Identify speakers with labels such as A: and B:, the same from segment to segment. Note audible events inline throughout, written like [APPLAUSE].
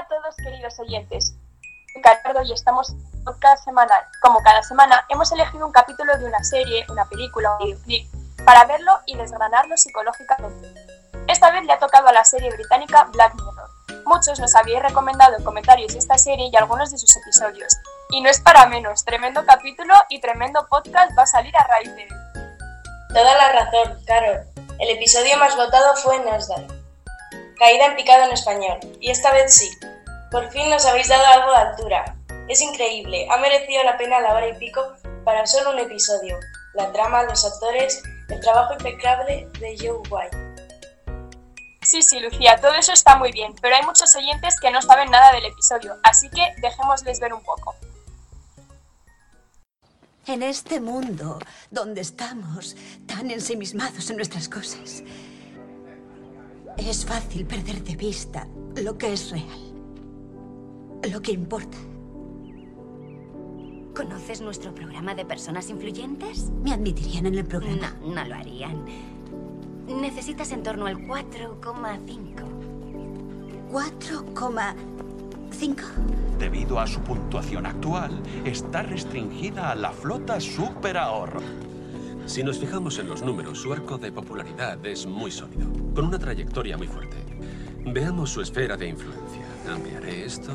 A: a todos, queridos oyentes. Ricardo y estamos podcast semanal. Como cada semana, hemos elegido un capítulo de una serie, una película, un videoclip, para verlo y desgranarlo psicológicamente. Esta vez le ha tocado a la serie británica Black Mirror. Muchos nos habíais recomendado en comentarios esta serie y algunos de sus episodios. Y no es para menos, tremendo capítulo y tremendo podcast va a salir a raíz de él.
B: Toda la razón, Carol. El episodio más votado fue Nosedive. Caída en picado en español. Y esta vez sí. Por fin nos habéis dado algo de altura. Es increíble, ha merecido la pena la hora y pico para solo un episodio. La trama, los actores, el trabajo impecable de Joe White.
A: Sí, sí, Lucía, todo eso está muy bien, pero hay muchos oyentes que no saben nada del episodio, así que dejémosles ver un poco.
C: En este mundo donde estamos tan ensimismados en nuestras cosas, es fácil perder de vista lo que es real, lo que importa.
D: ¿Conoces nuestro programa de personas influyentes?
C: ¿Me admitirían en el programa?
D: No, no lo harían. Necesitas en torno al 4,5.
C: ¿4,5?
E: Debido a su puntuación actual, está restringida a la flota Super Ahorro.
F: Si nos fijamos en los números, su arco de popularidad es muy sólido, con una trayectoria muy fuerte. Veamos su esfera de influencia. Ampliaré esto.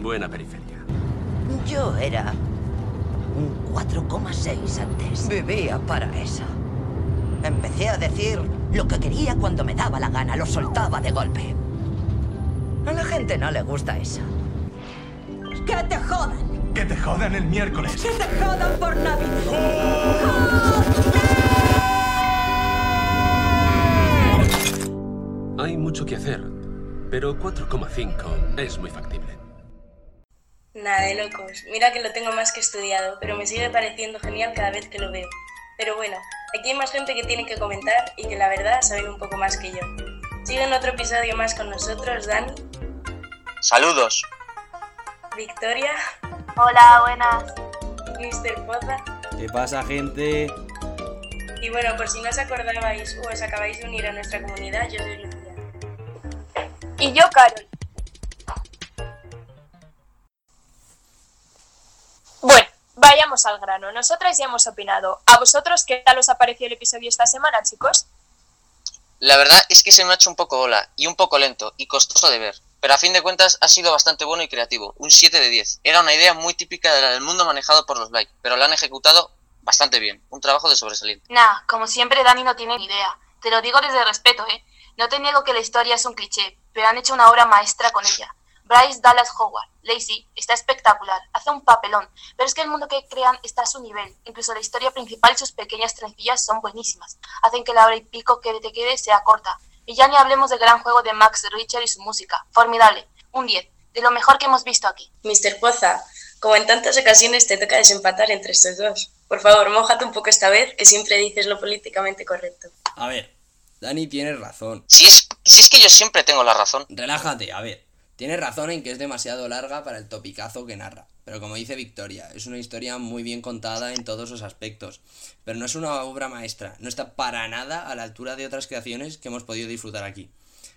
F: Buena periferia.
G: Yo era un 4,6 antes. Vivía para eso. Empecé a decir lo que quería cuando me daba la gana, lo soltaba de golpe. A la gente no le gusta eso.
C: ¡Que te jodan!
E: ¡Que te jodan el miércoles!
C: ¡Que te jodan por Navidad!
F: Hay mucho que hacer, pero 4,5 es muy factible.
B: Nada de locos. Mira que lo tengo más que estudiado, pero me sigue pareciendo genial cada vez que lo veo. Pero bueno, aquí hay más gente que tiene que comentar y que la verdad saben un poco más que yo. Sigue en otro episodio más con nosotros, Dani,
H: Saludos.
B: Victoria,
I: Hola, buenas.
B: Mr. Poza.
J: ¿Qué pasa, gente?
B: Y bueno, por si no os acordabais o os acabáis de unir a nuestra comunidad, yo soy Lucía.
A: Y yo, Carol. Bueno, vayamos al grano. Nosotras ya hemos opinado. ¿A vosotros qué tal os ha parecido el episodio esta semana, chicos?
H: La verdad es que se me ha hecho un poco bola y un poco lento y costoso de ver. Pero a fin de cuentas ha sido bastante bueno y creativo. Un 7 de 10. Era una idea muy típica del mundo manejado por los Blake, pero la han ejecutado bastante bien. Un trabajo de sobresaliente.
I: Nah, como siempre Dani no tiene idea. Te lo digo desde respeto, ¿eh? No te niego que la historia es un cliché, pero han hecho una obra maestra con ella. Bryce Dallas Howard, Lacey, está espectacular, hace un papelón, pero es que el mundo que crean está a su nivel. Incluso la historia principal y sus pequeñas trencillas son buenísimas. Hacen que la hora y pico que te quede sea corta. Y ya ni hablemos del gran juego de Max Richter y su música. Formidable. Un 10. De lo mejor que hemos visto aquí.
B: Mr. Poza, como en tantas ocasiones te toca desempatar entre estos dos. Por favor, mójate un poco esta vez, que siempre dices lo políticamente correcto.
J: A ver, Dani tiene razón.
H: Si es, si es que yo siempre tengo la razón.
J: Relájate, a ver. Tienes razón en que es demasiado larga para el topicazo que narra. Pero como dice Victoria, es una historia muy bien contada en todos sus aspectos. Pero no es una obra maestra, no está para nada a la altura de otras creaciones que hemos podido disfrutar aquí.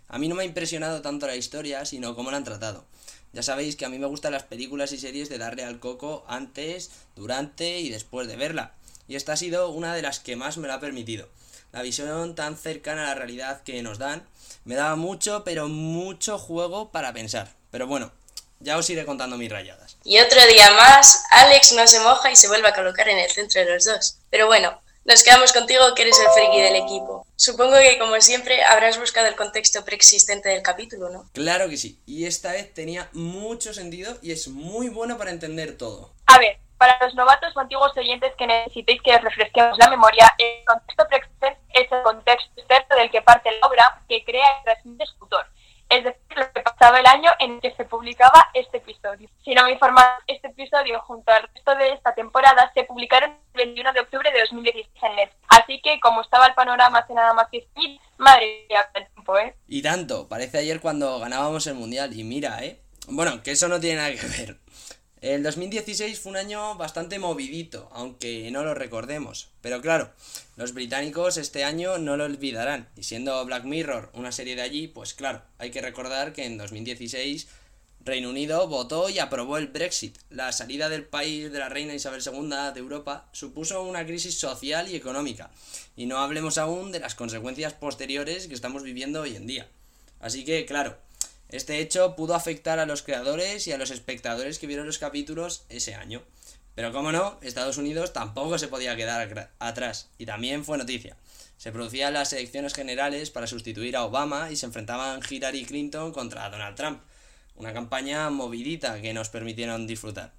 J: A mí no me ha impresionado tanto la historia, sino cómo la han tratado. Ya sabéis que a mí me gustan las películas y series de darle al coco antes, durante y después de verla. Y esta ha sido una de las que más me lo ha permitido. La visión tan cercana a la realidad que nos dan me daba mucho, pero mucho juego para pensar. Pero bueno, ya os iré contando mis rayadas.
B: Y otro día más, Alex no se moja y se vuelve a colocar en el centro de los dos. Pero bueno, nos quedamos contigo que eres el friki del equipo. Supongo que como siempre habrás buscado el contexto preexistente del capítulo, ¿no?
J: Claro que sí, y esta vez tenía mucho sentido y es muy bueno para entender todo.
A: A ver, para los novatos o antiguos oyentes que necesitéis que os refresquemos la memoria, el contexto preexistente es el contexto externo del que parte la obra que crea y transmite su autor. Es decir, lo que pasaba el año en que se publicaba este episodio. Si no me informan, este episodio junto al resto de esta temporada se publicaron el 21 de octubre de 2016 en Netflix. Así que, como estaba el panorama hace nada más que madre mía, tiempo, ¿eh?
J: Y tanto, parece ayer cuando ganábamos el mundial, y mira, ¿eh? Bueno, que eso no tiene nada que ver. El 2016 fue un año bastante movidito, aunque no lo recordemos. Pero claro, los británicos este año no lo olvidarán. Y siendo Black Mirror una serie de allí, pues claro, hay que recordar que en 2016 Reino Unido votó y aprobó el Brexit. La salida del país de la reina Isabel II de Europa supuso una crisis social y económica. Y no hablemos aún de las consecuencias posteriores que estamos viviendo hoy en día. Así que, claro, este hecho pudo afectar a los creadores y a los espectadores que vieron los capítulos ese año. Pero como no, Estados Unidos tampoco se podía quedar atrás, y también fue noticia. Se producían las elecciones generales para sustituir a Obama y se enfrentaban Hillary Clinton contra Donald Trump. Una campaña movidita que nos permitieron disfrutar.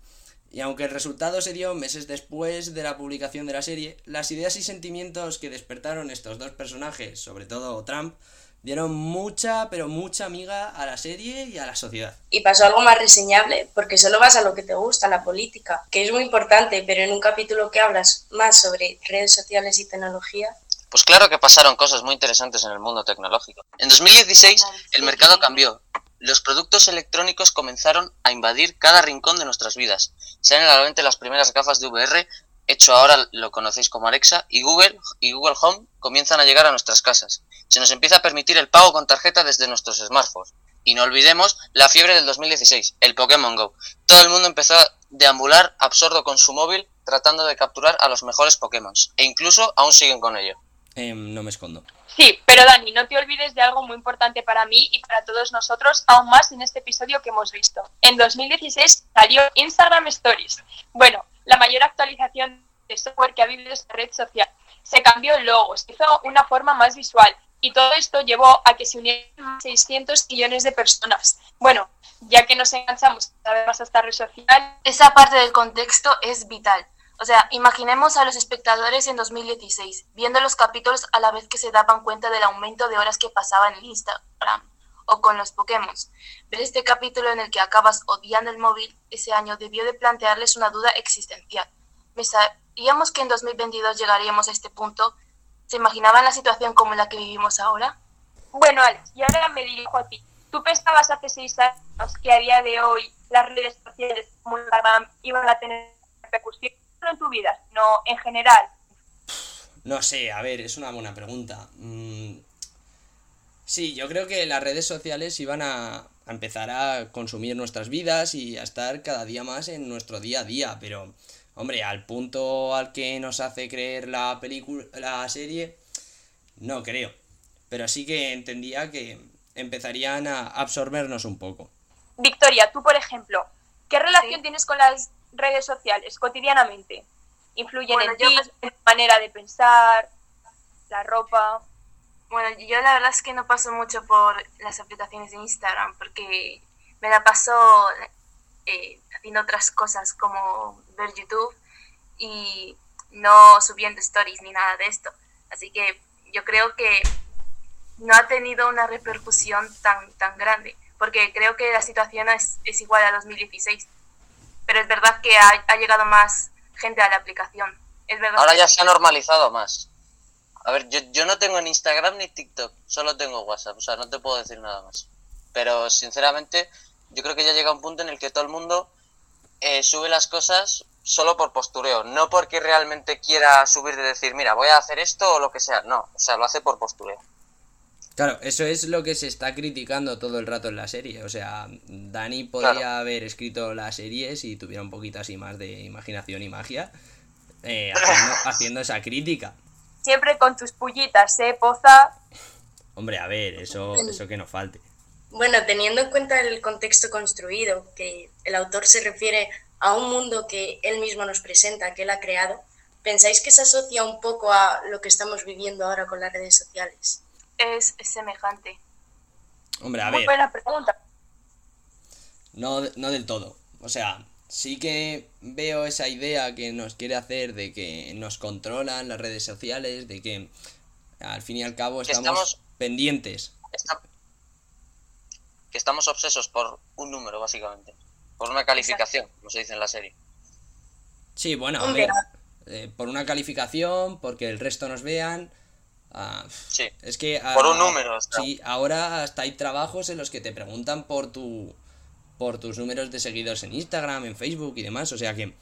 J: Y aunque el resultado se dio meses después de la publicación de la serie, las ideas y sentimientos que despertaron estos dos personajes, sobre todo Trump, dieron mucha, pero mucha amiga a la serie y a la sociedad.
B: Y pasó algo más reseñable, porque solo vas a lo que te gusta, la política, que es muy importante, pero en un capítulo que hablas más sobre redes sociales y tecnología.
H: Pues claro que pasaron cosas muy interesantes en el mundo tecnológico. En 2016 el mercado cambió. Los productos electrónicos comenzaron a invadir cada rincón de nuestras vidas. Salen a la las primeras gafas de VR hecho ahora lo conocéis como Alexa, y Google y Google Home comienzan a llegar a nuestras casas. Se nos empieza a permitir el pago con tarjeta desde nuestros smartphones. Y no olvidemos la fiebre del 2016, el Pokémon Go. Todo el mundo empezó a deambular absorto con su móvil tratando de capturar a los mejores Pokémon. E incluso aún siguen con ello.
J: Em, no me escondo.
A: Sí, pero Dani, no te olvides de algo muy importante para mí y para todos nosotros, aún más en este episodio que hemos visto. En 2016 salió Instagram Stories. Bueno, la mayor actualización de software que ha vivido esta red social. Se cambió el logo, se hizo una forma más visual y todo esto llevó a que se unieran 600 millones de personas. Bueno, ya que nos enganchamos cada vez más a esta red social.
I: Esa parte del contexto es vital. O sea, imaginemos a los espectadores en 2016, viendo los capítulos a la vez que se daban cuenta del aumento de horas que pasaban en Instagram o con los Pokémon. Ver este capítulo en el que acabas odiando el móvil ese año debió de plantearles una duda existencial. ¿Sabíamos que en 2022 llegaríamos a este punto? ¿Se imaginaban la situación como la que vivimos ahora?
A: Bueno, Alex, y ahora me dirijo a ti. ¿Tú pensabas hace seis años que a día de hoy las redes sociales como Instagram iban a tener repercusión no en tu vida, sino en general?
J: No sé, a ver, es una buena pregunta. Mm, Sí, yo creo que las redes sociales iban a, empezar a consumir nuestras vidas y a estar cada día más en nuestro día a día, pero hombre, al punto al que nos hace creer la película, la serie, no creo. Pero sí que entendía que empezarían a absorbernos un poco.
A: Victoria, tú por ejemplo, ¿qué relación tienes con las redes sociales cotidianamente? ¿Influyen en ti, en tu manera de pensar, la ropa?
I: Bueno, yo la verdad es que no paso mucho por las aplicaciones de Instagram porque me la paso eh, haciendo otras cosas como ver YouTube y no subiendo stories ni nada de esto. Así que yo creo que no ha tenido una repercusión tan, tan grande porque creo que la situación es, es igual a 2016. Pero es verdad que ha, ha llegado más gente a la aplicación. Es verdad
H: Ahora ya se ha normalizado más. A ver, yo, yo no tengo ni Instagram ni TikTok, solo tengo WhatsApp, o sea, no te puedo decir nada más. Pero sinceramente, yo creo que ya llega un punto en el que todo el mundo eh, sube las cosas solo por postureo, no porque realmente quiera subir de decir, mira, voy a hacer esto o lo que sea, no, o sea, lo hace por postureo.
J: Claro, eso es lo que se está criticando todo el rato en la serie. O sea, Dani podría haber escrito la serie si tuviera un poquito así más de imaginación y magia, eh, [LAUGHS] haciendo, haciendo esa crítica.
A: Siempre con tus pullitas, ¿eh, Poza?
J: Hombre, a ver, eso, eso que no falte.
B: Bueno, teniendo en cuenta el contexto construido, que el autor se refiere a un mundo que él mismo nos presenta, que él ha creado, ¿pensáis que se asocia un poco a lo que estamos viviendo ahora con las redes sociales?
I: Es, semejante.
J: Hombre, a
A: Muy
J: ver.
A: buena pregunta.
J: No, no del todo. O sea, sí que veo esa idea que nos quiere hacer de que nos controlan las redes sociales, de que al fin y al cabo estamos,
H: estamos-
J: pendientes.
H: Está- que estamos obsesos por un número, básicamente. Por una calificación, como se dice en la serie.
J: Sí, bueno, a ver. eh, por una calificación, porque el resto nos vean. ah,
H: Sí.
J: es que. ah,
H: Por un número, o sea.
J: Sí, ahora hasta hay trabajos en los que te preguntan por tu. por tus números de seguidores en Instagram, en Facebook y demás. O sea que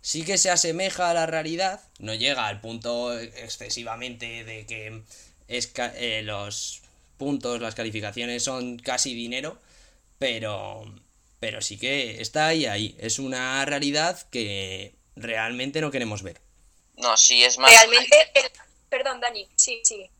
J: sí que se asemeja a la realidad, no llega al punto excesivamente de que es eh, los puntos, las calificaciones son casi dinero, pero, pero sí que está ahí, ahí. Es una realidad que realmente no queremos ver.
H: No, sí, es más.
A: Realmente, el- perdón, Dani, sí, sí.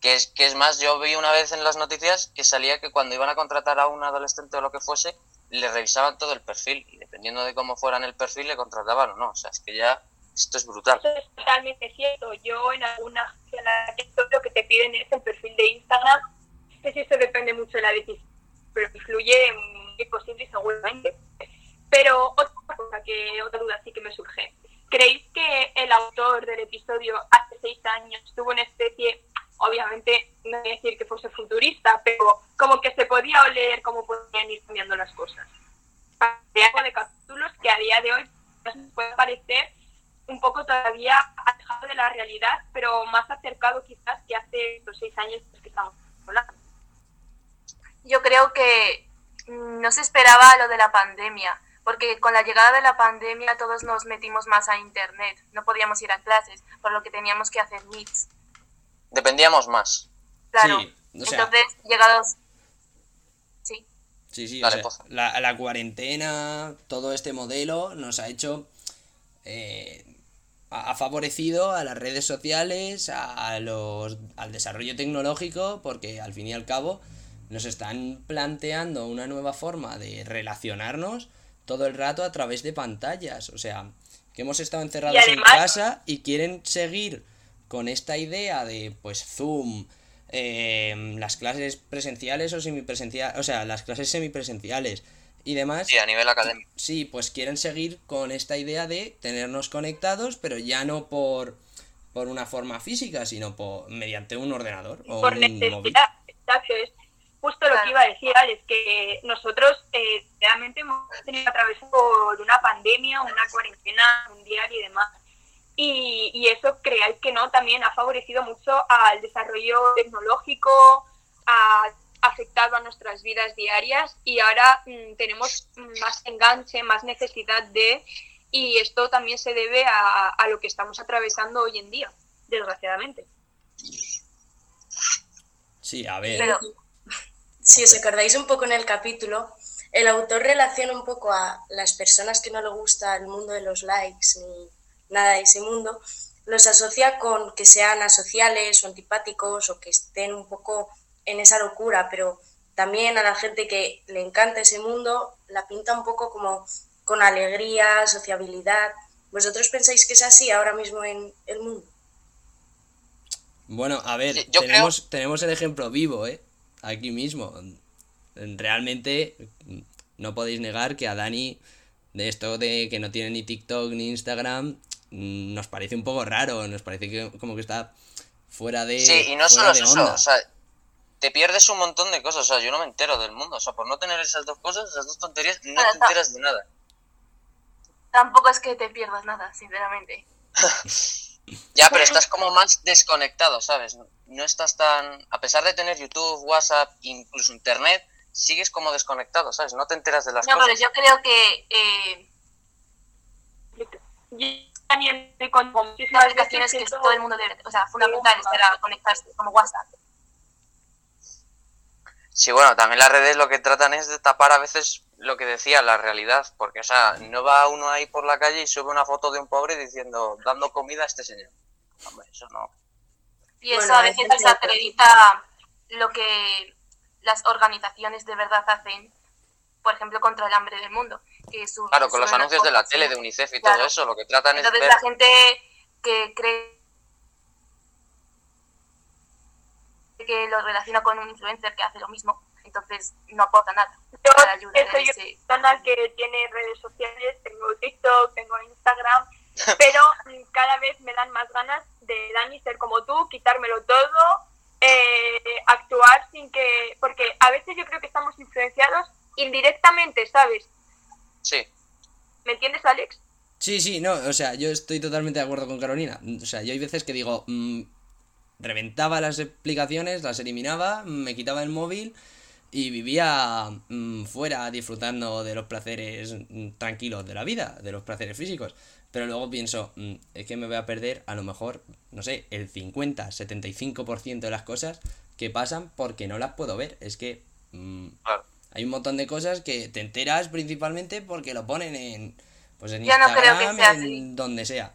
H: Que es, que es más, yo vi una vez en las noticias que salía que cuando iban a contratar a un adolescente o lo que fuese, le revisaban todo el perfil y dependiendo de cómo fuera en el perfil le contrataban o no. O sea, es que ya esto es brutal.
A: Eso es totalmente cierto. Yo en alguna agencia en la que estoy, lo que te piden es el perfil de Instagram. No sé eso depende mucho de la decisión, pero influye muy posible seguramente. Pero otra cosa que, otra duda sí que me surge. ¿Creéis que el autor del episodio hace seis años tuvo una especie, obviamente no voy a decir que fuese futurista, pero como que se podía oler cómo podían ir cambiando las cosas? Algo de capítulos que a día de hoy nos puede parecer un poco todavía alejado de la realidad, pero más acercado quizás que hace los seis años que estamos hablando.
I: Yo creo que mm, no se esperaba lo de la pandemia, porque con la llegada de la pandemia todos nos metimos más a internet, no podíamos ir a clases, por lo que teníamos que hacer meets.
H: Dependíamos más.
I: Claro.
J: Sí, o sea-
I: Entonces, llegados. Sí.
J: Sí, sí,
H: Dale,
J: o sea, la cuarentena, todo este modelo nos ha hecho, eh, ha favorecido a las redes sociales, a, a los, al desarrollo tecnológico, porque al fin y al cabo nos están planteando una nueva forma de relacionarnos todo el rato a través de pantallas, o sea, que hemos estado encerrados
A: además-
J: en casa y quieren seguir con esta idea de, pues, Zoom, eh, las clases presenciales o semipresenciales, o sea, las clases semipresenciales y demás.
H: Sí, a nivel académico.
J: Sí, pues quieren seguir con esta idea de tenernos conectados, pero ya no por, por una forma física, sino por, mediante un ordenador o
A: por
J: un móvil.
A: necesidad. Exacto, es justo lo que iba a decir, Alex, que nosotros eh, realmente hemos tenido que atravesar por una pandemia, una cuarentena mundial y demás. Y, y eso, creáis que no, también ha favorecido mucho al desarrollo tecnológico, ha afectado a nuestras vidas diarias y ahora mm, tenemos más enganche, más necesidad de, y esto también se debe a, a lo que estamos atravesando hoy en día, desgraciadamente.
J: Sí, a ver.
I: Pero,
B: Si os acordáis un poco en el capítulo, el autor relaciona un poco a las personas que no le gusta el mundo de los likes ni nada de ese mundo, los asocia con que sean asociales o antipáticos o que estén un poco en esa locura, pero también a la gente que le encanta ese mundo la pinta un poco como con alegría, sociabilidad. ¿Vosotros pensáis que es así ahora mismo en el mundo?
J: Bueno, a ver,
H: yo
J: tenemos, tenemos el ejemplo vivo, ¿eh? Aquí mismo. Realmente no podéis negar que a Dani, de esto de que no tiene ni TikTok ni Instagram, nos parece un poco raro, nos parece que como que está fuera de.
H: Sí, y no solo eso, o sea, te pierdes un montón de cosas, o sea, yo no me entero del mundo, o sea, por no tener esas dos cosas, esas dos tonterías, no te enteras de nada.
I: tampoco es que te pierdas nada, sinceramente. [LAUGHS]
H: Ya, pero estás como más desconectado, ¿sabes? No estás tan, a pesar de tener YouTube, WhatsApp, incluso Internet, sigues como desconectado, ¿sabes? No te enteras de las
I: No, pero
H: cosas.
I: yo creo que eh,
A: Yo también estoy con muchísimas
I: aplicaciones que todo el mundo debe, o sea, fundamentales para conectarse, como WhatsApp.
H: Sí, bueno, también las redes lo que tratan es de tapar a veces lo que decía la realidad, porque, o sea, no va uno ahí por la calle y sube una foto de un pobre diciendo, dando comida a este señor. Hombre, eso no.
I: Y eso
B: Bueno,
I: a veces desacredita lo que las organizaciones de verdad hacen, por ejemplo, contra el hambre del mundo. Que su-
H: Claro, con los anuncios de la tele, de UNICEF y
I: Claro.
H: todo eso, lo que tratan es
I: Entonces la gente que cree que lo relaciona con un influencer que hace lo mismo, entonces no aporta nada.
A: Yo
I: ayuda
A: soy
I: ese-
A: una persona que tiene redes sociales, tengo TikTok, tengo Instagram, [LAUGHS] pero mm, cada vez me dan más ganas de Dani ser como tú, quitármelo todo, eh, actuar sin que... Porque a veces yo creo que estamos influenciados indirectamente, ¿sabes?
H: Sí,
A: ¿Me entiendes, Alex?
J: Sí, sí, no, o sea, yo estoy totalmente de acuerdo con Carolina. O sea, yo hay veces que digo, mm, reventaba las aplicaciones, las eliminaba, me quitaba el móvil y vivía mm, fuera disfrutando de los placeres mm, tranquilos de la vida, de los placeres físicos. Pero luego pienso, mm, es que me voy a perder a lo mejor, no sé, el 50, 75% de las cosas que pasan porque no las puedo ver. Es que hay un montón de cosas que te enteras principalmente porque lo ponen en, pues en
I: Yo no creo que
J: Instagram,
I: sea
J: en
I: así.
J: donde sea.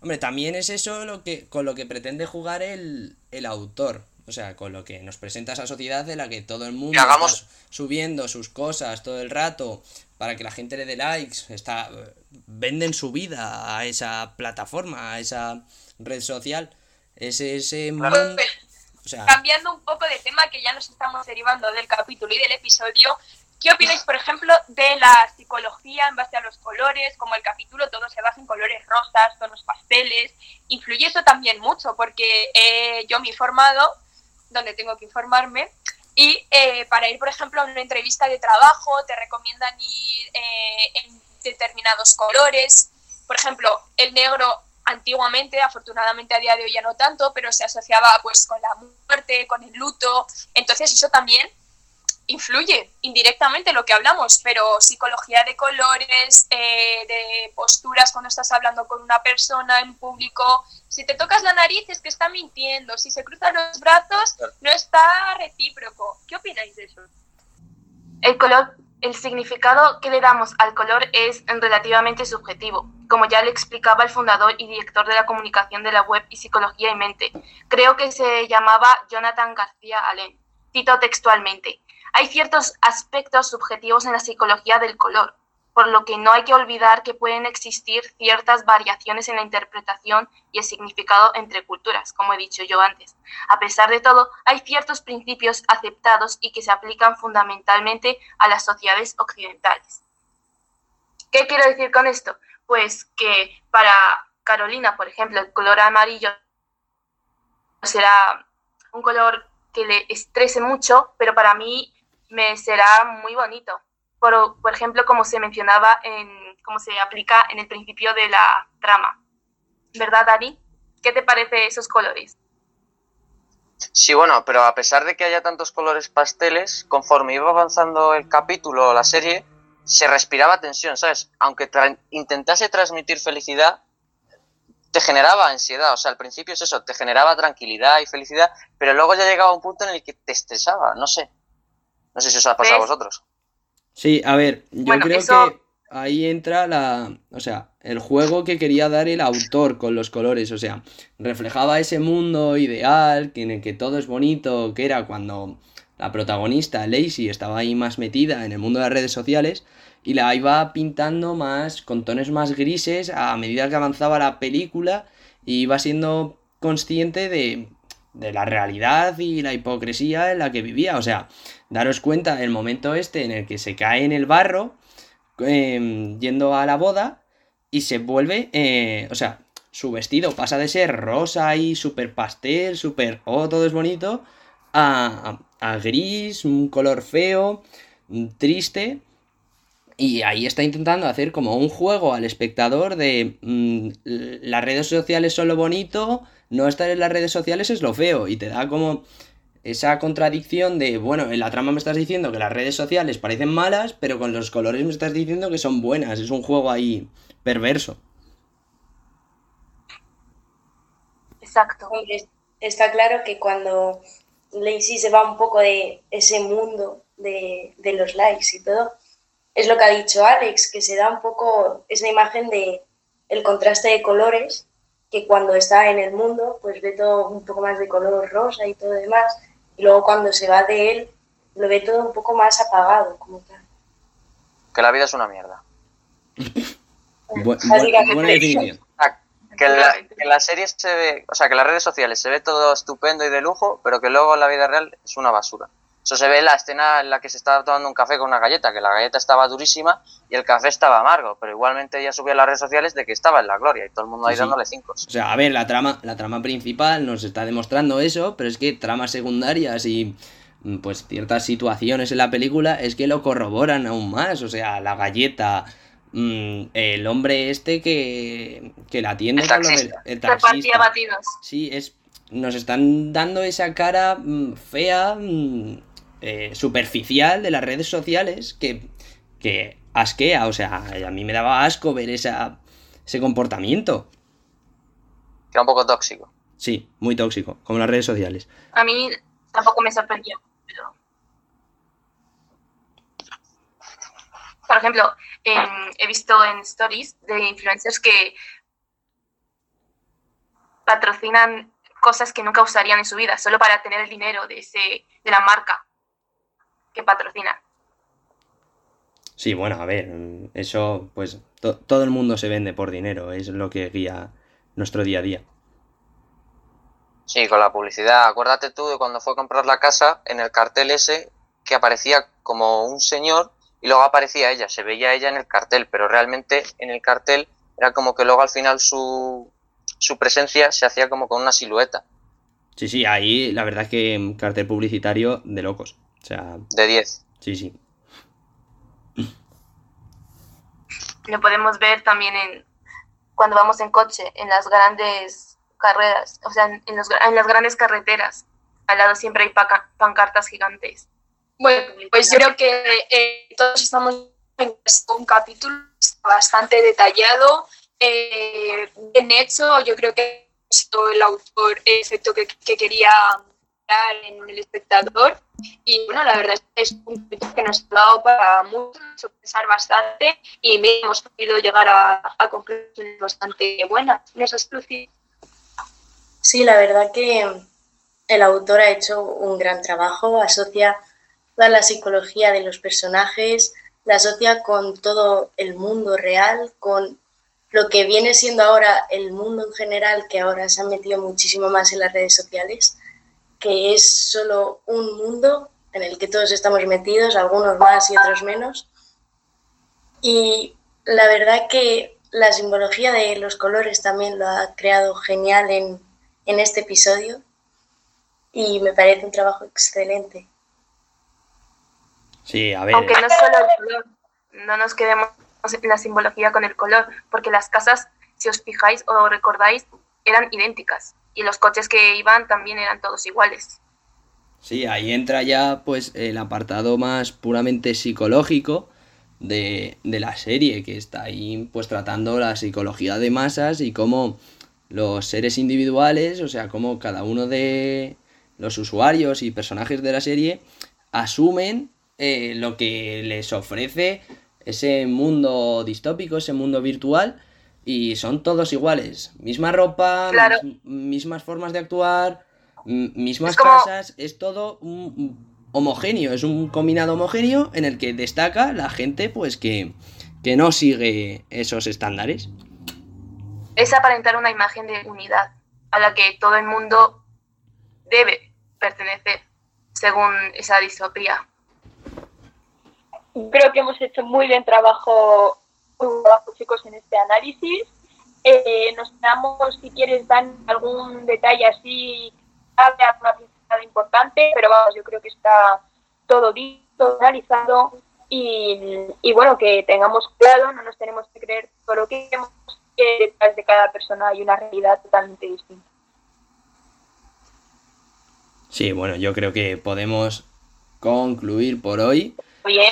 J: Hombre, también es eso lo que, con lo que pretende jugar el, el autor. O sea, con lo que nos presenta esa sociedad de la que todo el mundo
H: hagamos-
J: está subiendo sus cosas todo el rato para que la gente le dé likes. Está, venden su vida a esa plataforma, a esa red social. Ese, ese mundo. O sea,
A: Cambiando un poco de tema, que ya nos estamos derivando del capítulo y del episodio, ¿qué opináis, por ejemplo, de la psicología en base a los colores? Como el capítulo todo se basa en colores rosas, tonos pasteles. Influye eso también mucho, porque eh, yo me he informado, donde tengo que informarme, y eh, para ir, por ejemplo, a una entrevista de trabajo, te recomiendan ir eh, en determinados colores. Por ejemplo, el negro antiguamente, afortunadamente a día de hoy ya no tanto, pero se asociaba pues con la muerte, con el luto. Entonces eso también influye indirectamente lo que hablamos, pero psicología de colores, eh, de posturas cuando estás hablando con una persona en público, si te tocas la nariz es que está mintiendo, si se cruzan los brazos no está recíproco. ¿Qué opináis de eso?
I: El color, el significado que le damos al color es relativamente subjetivo, como ya le explicaba el fundador y director de la comunicación de la web y psicología y mente. Creo que se llamaba Jonathan García Allen. Cito textualmente. Hay ciertos aspectos subjetivos en la psicología del color, por lo que no hay que olvidar que pueden existir ciertas variaciones en la interpretación y el significado entre culturas, como he dicho yo antes. A pesar de todo, hay ciertos principios aceptados y que se aplican fundamentalmente a las sociedades occidentales. ¿Qué quiero decir con esto? Pues que para Carolina, por ejemplo, el color amarillo será un color que le estrese mucho, pero para mí me será muy bonito. Por, ejemplo, como se mencionaba, en, como se aplica en el principio de la trama. ¿Verdad, Dani? ¿Qué te parece esos colores?
H: Sí, bueno, pero a pesar de que haya tantos colores pasteles, conforme iba avanzando el capítulo o la serie, se respiraba tensión, ¿sabes? Aunque intentase transmitir felicidad, te generaba ansiedad. O sea, al principio es eso, te generaba tranquilidad y felicidad, pero luego ya llegaba un punto en el que te estresaba, no sé. No sé si os ha pasado a vosotros.
J: Sí, a ver, yo
H: Bueno,
J: creo
H: eso-
J: que ahí entra la, o sea, el juego que quería dar el autor con los colores, o sea, reflejaba ese mundo ideal en el que todo es bonito, que era cuando la protagonista, Lacey, estaba ahí más metida en el mundo de las redes sociales y la iba pintando más con tonos más grises a medida que avanzaba la película y iba siendo consciente de, de la realidad y la hipocresía en la que vivía. O sea, daros cuenta el momento este en el que se cae en el barro em, yendo a la boda y se vuelve, eh, o sea, su vestido pasa de ser rosa y súper pastel, súper, oh, todo es bonito, a, a- gris, un color feo, mm, triste. Y ahí está intentando hacer como un juego al espectador de mm, las redes sociales son lo bonito, no estar en las redes sociales es lo feo. Y te da como esa contradicción de, bueno, en la trama me estás diciendo que las redes sociales parecen malas, pero con los colores me estás diciendo que son buenas. Es un juego ahí perverso.
I: Exacto.
B: Hombre, está claro que cuando Lacey se va un poco de ese mundo de, de los likes y todo, es lo que ha dicho Alex, que se da un poco esa imagen de el contraste de colores, que cuando está en el mundo, pues ve todo un poco más de color rosa y todo demás, y luego cuando se va de él, lo ve todo un poco más apagado, como tal.
H: Que la vida es una mierda.
J: Bu- bu-
B: Básicamente.
J: buena definición.
H: Que la, que en la serie se ve, o sea, que en las redes sociales se ve todo estupendo y de lujo, pero que luego en la vida real es una basura. Eso se ve en la escena en la que se estaba tomando un café con una galleta, que la galleta estaba durísima y el café estaba amargo, pero igualmente ella subía a las redes sociales de que estaba en la gloria y todo el mundo ahí
J: Sí, sí.
H: dándole cinco.
J: O sea, a ver, la trama, la trama principal nos está demostrando eso, pero es que tramas secundarias y mm, pues ciertas situaciones en la película es que lo corroboran aún más. O sea, la galleta, mm, el hombre este que, que la atiende
H: El
J: con lo
H: taxista.
J: el
I: Repartía
J: taxista.
I: batidos.
J: Sí, es. Nos están dando esa cara mm, fea, mm, eh, superficial de las redes sociales que, que asquea, o sea, a mí me daba asco ver esa, ese comportamiento.
H: Que era un poco tóxico.
J: Sí, muy tóxico, como las redes sociales.
I: A mí tampoco me sorprendió. Pero... Por ejemplo, en- he visto en stories de influencers que patrocinan cosas que nunca usarían en su vida, solo para tener el dinero de, ese, de la marca que patrocinan.
J: Sí, bueno, a ver, eso, pues to- todo el mundo se vende por dinero, es lo que guía nuestro día a día.
H: Sí, con la publicidad. Acuérdate tú de cuando fue a comprar la casa, en el cartel ese, que aparecía como un señor y luego aparecía ella. Se veía ella en el cartel, pero realmente en el cartel era como que luego al final su, su presencia se hacía como con una silueta
J: Sí, sí, ahí la verdad es que cartel publicitario de locos. O sea,
H: de 10.
J: sí, sí.
I: Lo podemos ver también en cuando vamos en coche, en las grandes carreras, o sea, en, en los en las grandes carreteras. Al lado siempre hay paca- pancartas gigantes.
A: Bueno, pues yo creo que eh, todos estamos en un capítulo bastante detallado, eh, bien hecho. Yo creo que sido el autor el efecto que, que quería dar en el espectador. Y bueno, la verdad es es un que nos ha dado para mucho, nos pensar bastante y hemos podido llegar a, a conclusiones bastante buenas. ¿No es así, Lucía?
B: Sí, la verdad que el autor ha hecho un gran trabajo, asocia toda la psicología de los personajes, la asocia con todo el mundo real, con lo que viene siendo ahora el mundo en general, que ahora se ha metido muchísimo más en las redes sociales, que es solo un mundo en el que todos estamos metidos, algunos más y otros menos. Y la verdad que la simbología de los colores también lo ha creado genial en, en este episodio y me parece un trabajo excelente.
J: Sí, a ver.
I: Aunque no solo el color, no nos quedemos la simbología con el color, porque las casas, si os fijáis o recordáis, eran idénticas y los coches que iban también eran todos iguales.
J: Sí, ahí entra ya pues el apartado más puramente psicológico de, de la serie, que está ahí pues tratando la psicología de masas y cómo los seres individuales, o sea, cómo cada uno de los usuarios y personajes de la serie asumen eh, lo que les ofrece ese mundo distópico, ese mundo virtual, y son todos iguales. Misma ropa,
I: Claro.
J: mis- mismas formas de actuar, mismas
I: Es como-
J: casas, es todo un- un homogéneo, es un combinado homogéneo en el que destaca la gente pues que, que no sigue esos estándares.
I: Es aparentar una imagen de unidad a la que todo el mundo debe pertenecer, según esa distopía.
A: Creo que hemos hecho muy bien trabajo, muy buen trabajo chicos en este análisis. Eh, nos quedamos, si quieres, dan algún detalle así, alguna pincelada importante, pero vamos, yo creo que está todo dicho, analizado y, y bueno, que tengamos cuidado, no nos tenemos que creer todo lo que vemos, que detrás de cada persona hay una realidad totalmente distinta.
J: Sí, bueno, yo creo que podemos concluir por hoy.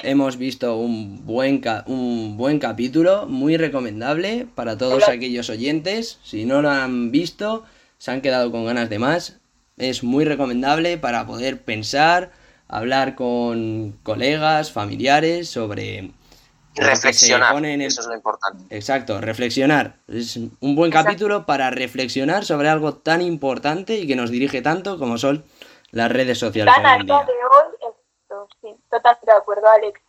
J: Hemos visto un buen, un buen capítulo, muy recomendable para todos
A: Hola.
J: aquellos oyentes. Si no lo han visto, se han quedado con ganas de más. Es muy recomendable para poder pensar, hablar con colegas, familiares sobre...
H: Y reflexionar,
J: el-
H: eso es lo importante.
J: Exacto, reflexionar. Es un buen
I: Exacto.
J: capítulo para reflexionar sobre algo tan importante y que nos dirige tanto como son las redes sociales hoy
A: a
J: en
A: día
J: día.
A: de hoy, esto, sí, totalmente de acuerdo, Alex.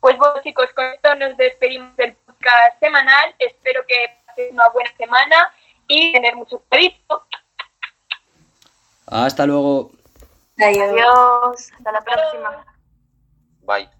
A: Pues bueno, chicos, con esto nos despedimos del podcast semanal. Espero que paséis una buena semana y tener mucho cuidado.
J: Hasta luego.
B: Adiós.
I: Adiós, hasta la próxima.
H: Bye.